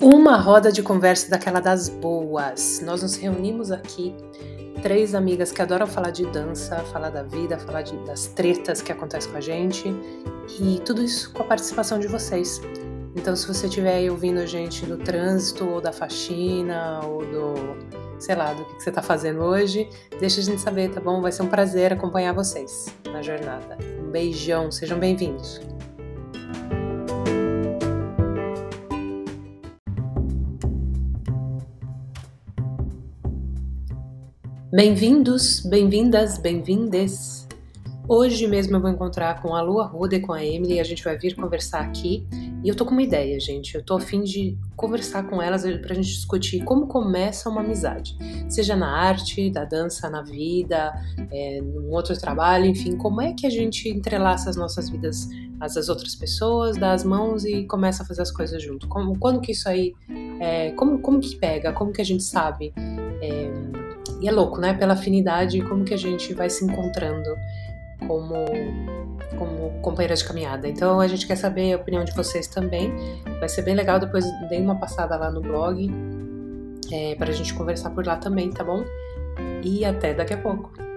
Uma roda de conversa daquela das boas. Nós nos reunimos aqui, três amigas que adoram falar de dança, falar da vida, falar de, das tretas que acontecem com a gente e tudo isso com a participação de vocês. Então, se você estiver aí ouvindo a gente do trânsito, ou da faxina, ou do, sei lá, do que você está fazendo hoje, deixa a gente saber, tá bom? Vai ser um prazer acompanhar vocês na jornada. Um beijão, sejam bem-vindos. Bem-vindos, bem-vindas, bem-vindes. Hoje mesmo eu vou encontrar com a Lua Ruda e com a Emily e a gente vai vir conversar aqui. E eu tô com uma ideia, gente. Eu tô a fim de conversar com elas pra gente discutir como começa uma amizade. Seja na arte, da dança, na vida, é, num outro trabalho, enfim, como é que a gente entrelaça as nossas vidas às outras pessoas, dá as mãos e começa a fazer as coisas junto. Como, quando que isso aí. É, como, como que pega? Como que a gente sabe? É, e é louco, né? Pela afinidade, como que a gente vai se encontrando como, como companheira de caminhada. Então a gente quer saber a opinião de vocês também. Vai ser bem legal. Depois dei uma passada lá no blog é, para a gente conversar por lá também, tá bom? E até daqui a pouco.